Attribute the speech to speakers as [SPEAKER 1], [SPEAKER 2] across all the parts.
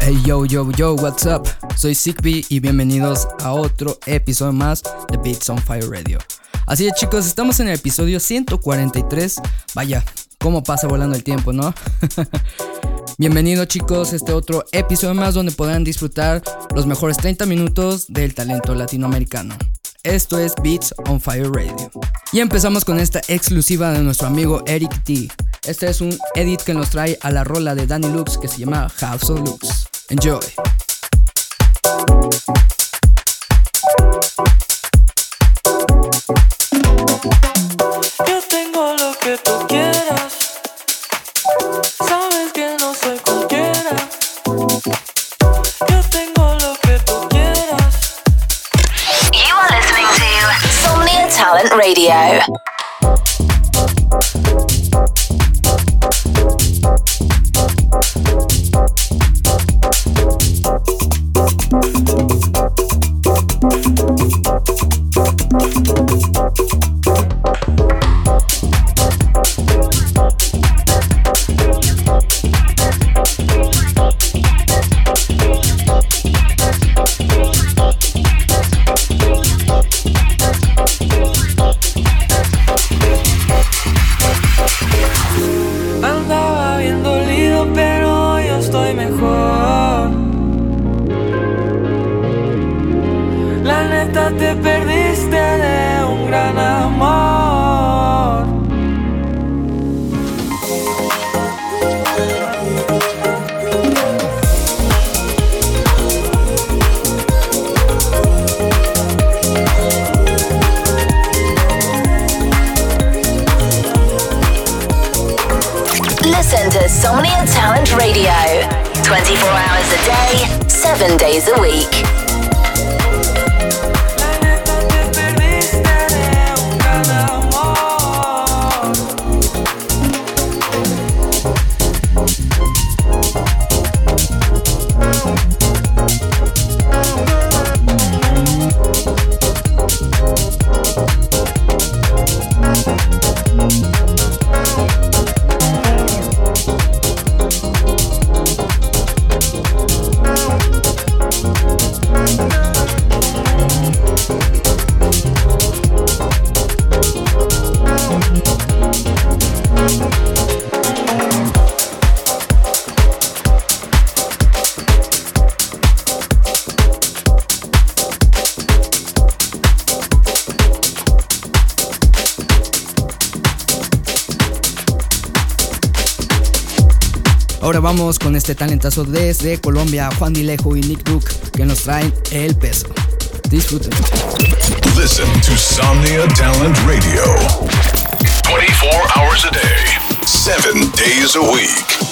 [SPEAKER 1] Hey yo yo yo, what's up? Soy Sigby y bienvenidos a otro episodio más de Beats on Fire Radio. Así es chicos, estamos en el episodio 143. Vaya, cómo pasa volando el tiempo, ¿no? Bienvenidos chicos a este otro episodio más donde podrán disfrutar los mejores 30 minutos del talento latinoamericano. Esto es Beats on Fire Radio. Y empezamos con esta exclusiva de nuestro amigo Eric T. Este es un edit que nos trae a la rola de Danny Lux que se llama House of Lux. Enjoy.
[SPEAKER 2] Yo tengo lo que tú quieras. Sabes que no soy cualquiera. Yo tengo lo que tú quieras.
[SPEAKER 3] You are listening to Somnia Talent Radio.
[SPEAKER 1] Este talentazo desde Colombia, Juan Dilejo y Nick Duke, que nos traen el peso. Disfruten.
[SPEAKER 4] Listen to Somnia Talent Radio.
[SPEAKER 5] 24 hours a day.
[SPEAKER 4] Seven days a week.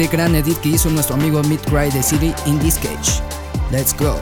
[SPEAKER 1] Este gran edit que hizo nuestro amigo Mid Cry de City in this cage. Let's go.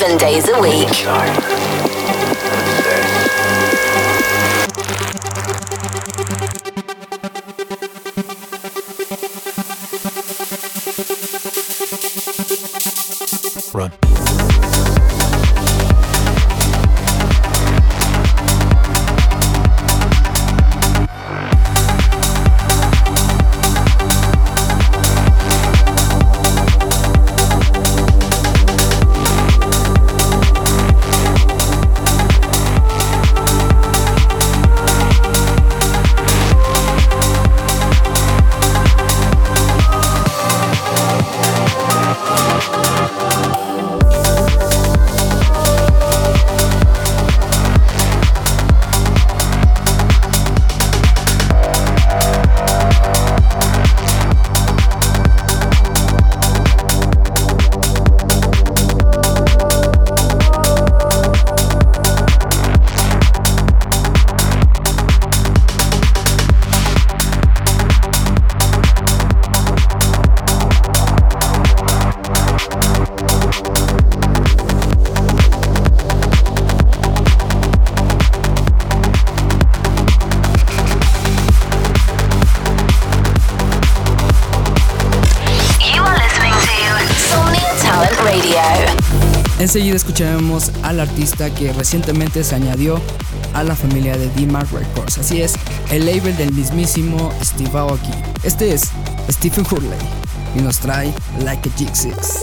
[SPEAKER 3] seven days a
[SPEAKER 1] week. Escucharemos al artista que recientemente se añadió a la familia de D-Mark Records. Así es, el label del mismísimo Steve Aoki. Este es Stephen Hurley.
[SPEAKER 6] y nos trae Like a Jig-Six.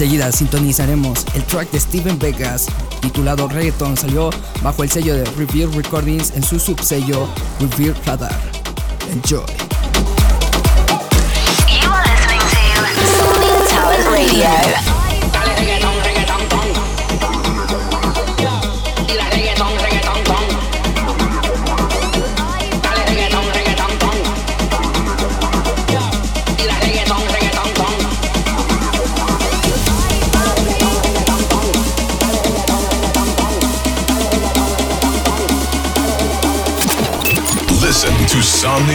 [SPEAKER 6] Enseguida sintonizaremos el track de Steven Vegas titulado Reggaeton salió bajo el sello de Revere Recordings en su subsello Revere Radar. Enjoy.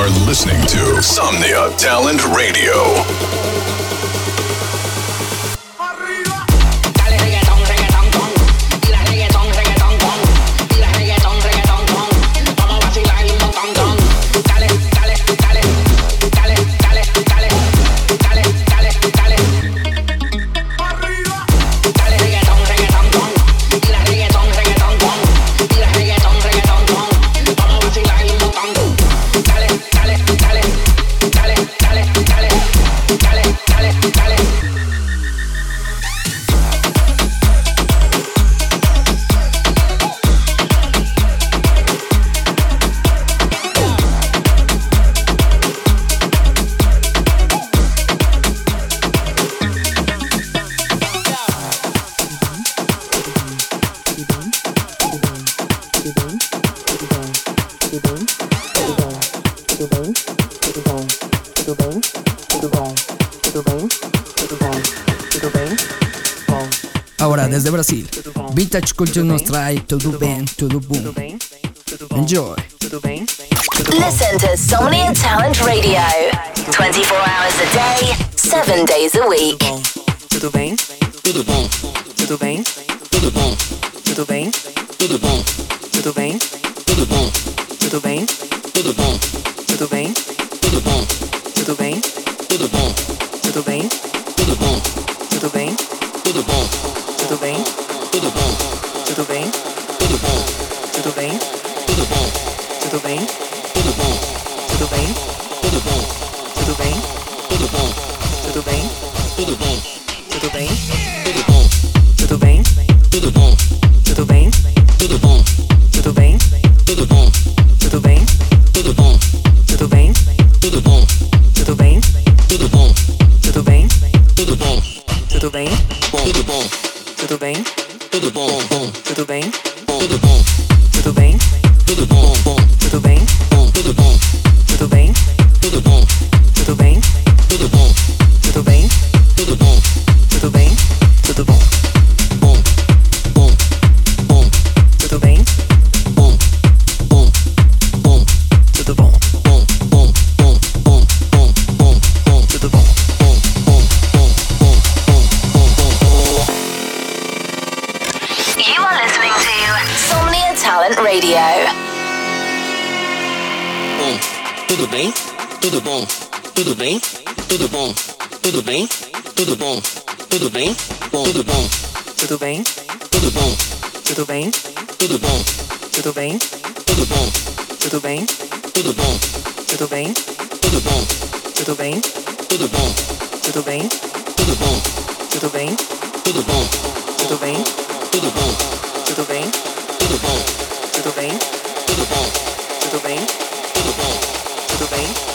[SPEAKER 5] Are listening to Somnia Talent Radio.
[SPEAKER 1] Ahora desde Brasil, Vintage Culture nos trae Tudo Bem, Tudo Boom. Enjoy.
[SPEAKER 6] Listen to Somnia Talent Radio 24 hours a day, 7 days a week.
[SPEAKER 3] Tudo bem? Tudo bom. Tudo bem? Tudo bom. Tudo bem? Tudo bom. Tudo bem? Tudo bom. Tudo bem? Tudo bom. Tudo bem? Tudo bom. Tudo bem? Tudo bom. Bem, tudo bom, tudo bem, tudo bom, tudo bem, bom, tudo bom, tudo bem, tudo bom, tudo bem, tudo bom, tudo bem, tudo bom, tudo bem, tudo bom, tudo bem, tudo bom, tudo bem, tudo bom, tudo bem, tudo bom, tudo bem, tudo bom, tudo bem, tudo bom, tudo bem, tudo bom, tudo bem, tudo bom, tudo bem, tudo bom, tudo bem,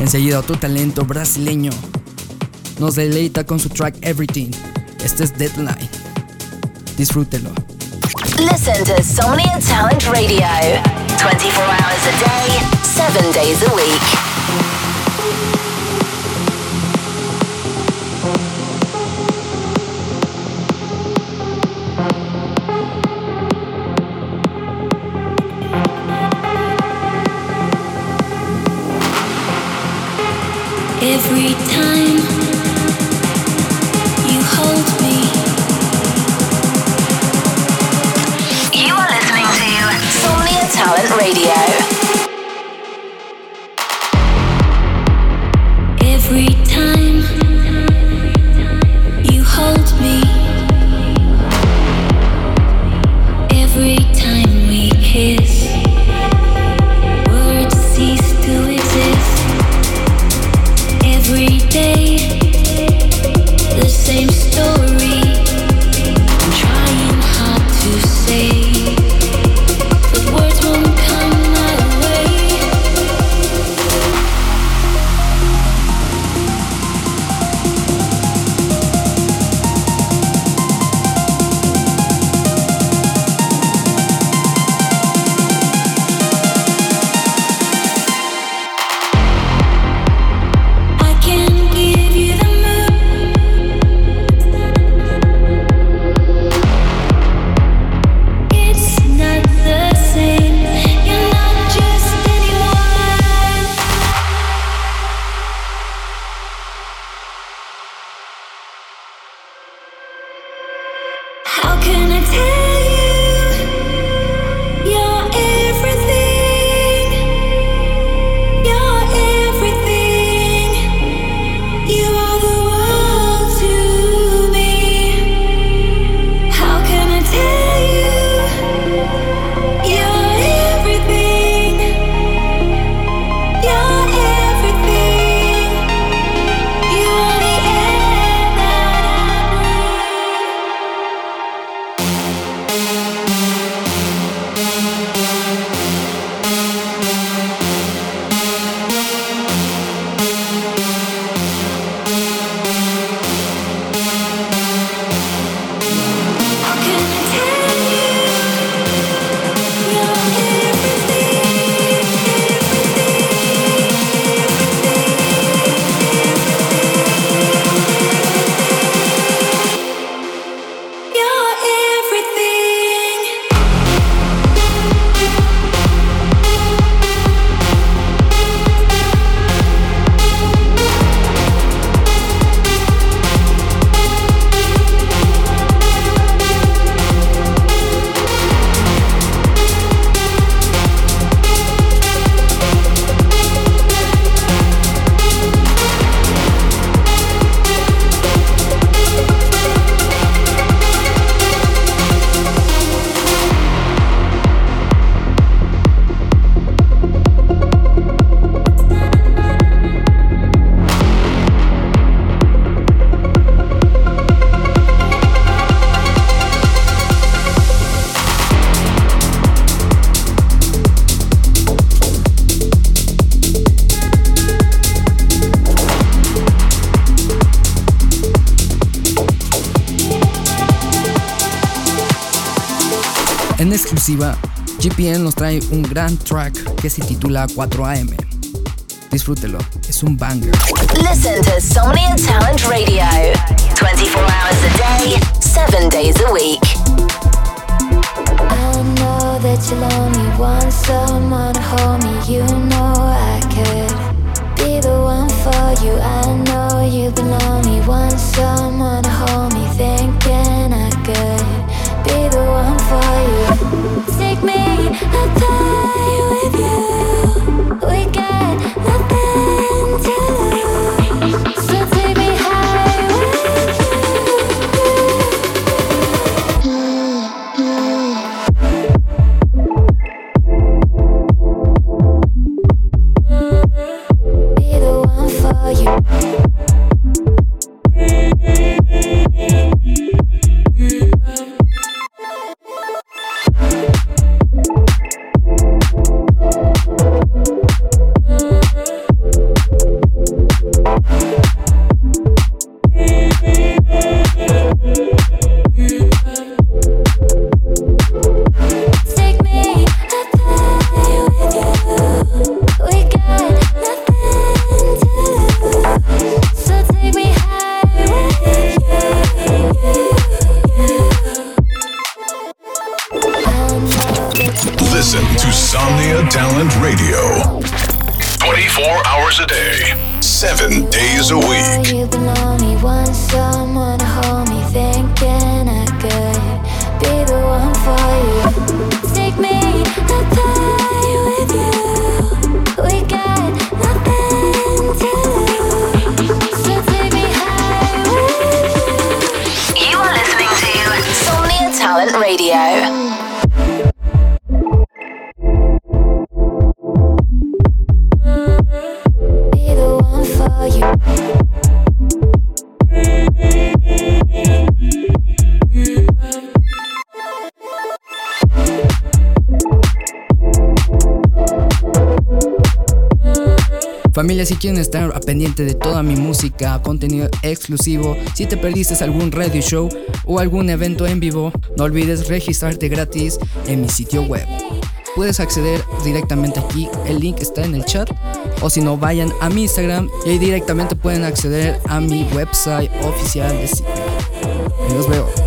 [SPEAKER 1] Enseguida tu talento brasileño nos deleita con su track Everything. Este es Deadline. Disfrútelo.
[SPEAKER 6] Listen to Somnia Talent Radio 24 hours a day, 7 days a week.
[SPEAKER 1] Exclusiva, GPN nos trae un gran track que se titula 4AM. Disfrútelo, es un banger.
[SPEAKER 3] Listen to Somnia Talent Radio 24 hours a day, 7 days a week.
[SPEAKER 6] I know that you only want someone to hold me. You know I could be the one for you. I know you've been lonely. Want someone to hold me, thinking I could Take me high with you. We got
[SPEAKER 1] Familia, si quieren estar pendiente de toda mi música, contenido exclusivo, si te perdiste algún radio show o algún evento en vivo, no olvides registrarte gratis en mi sitio web. Puedes acceder directamente aquí, el link está en el chat, o si no, vayan a mi Instagram y ahí directamente pueden acceder a mi website oficial de sitio. Ahí los veo.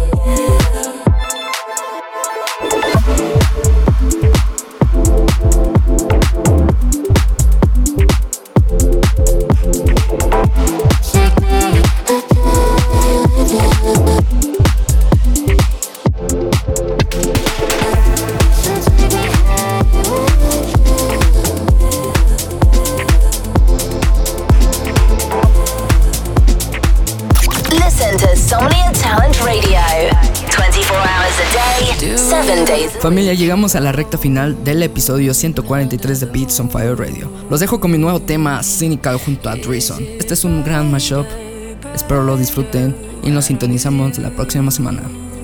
[SPEAKER 1] Llegamos a la recta final del episodio 143 de Beats on Fire Radio. Los dejo con mi nuevo tema Cynical junto a Dreeson. Este es un gran mashup. Espero lo disfruten y nos sintonizamos la próxima semana.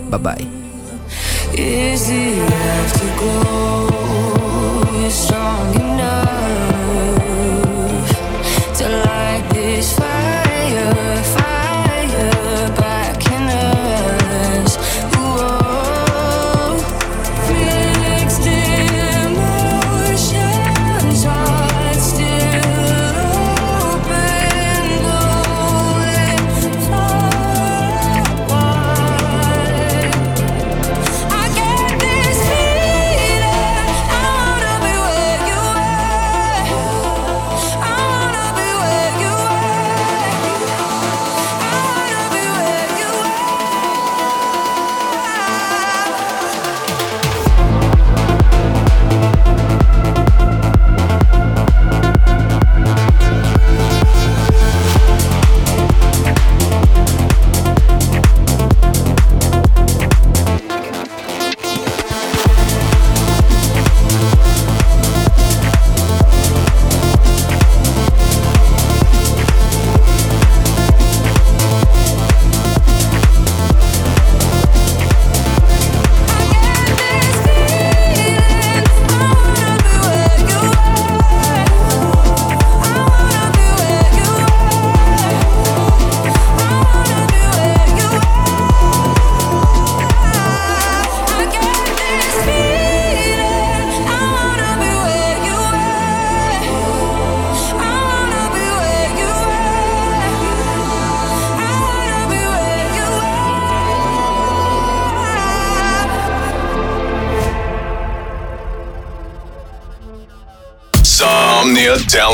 [SPEAKER 1] Bye bye.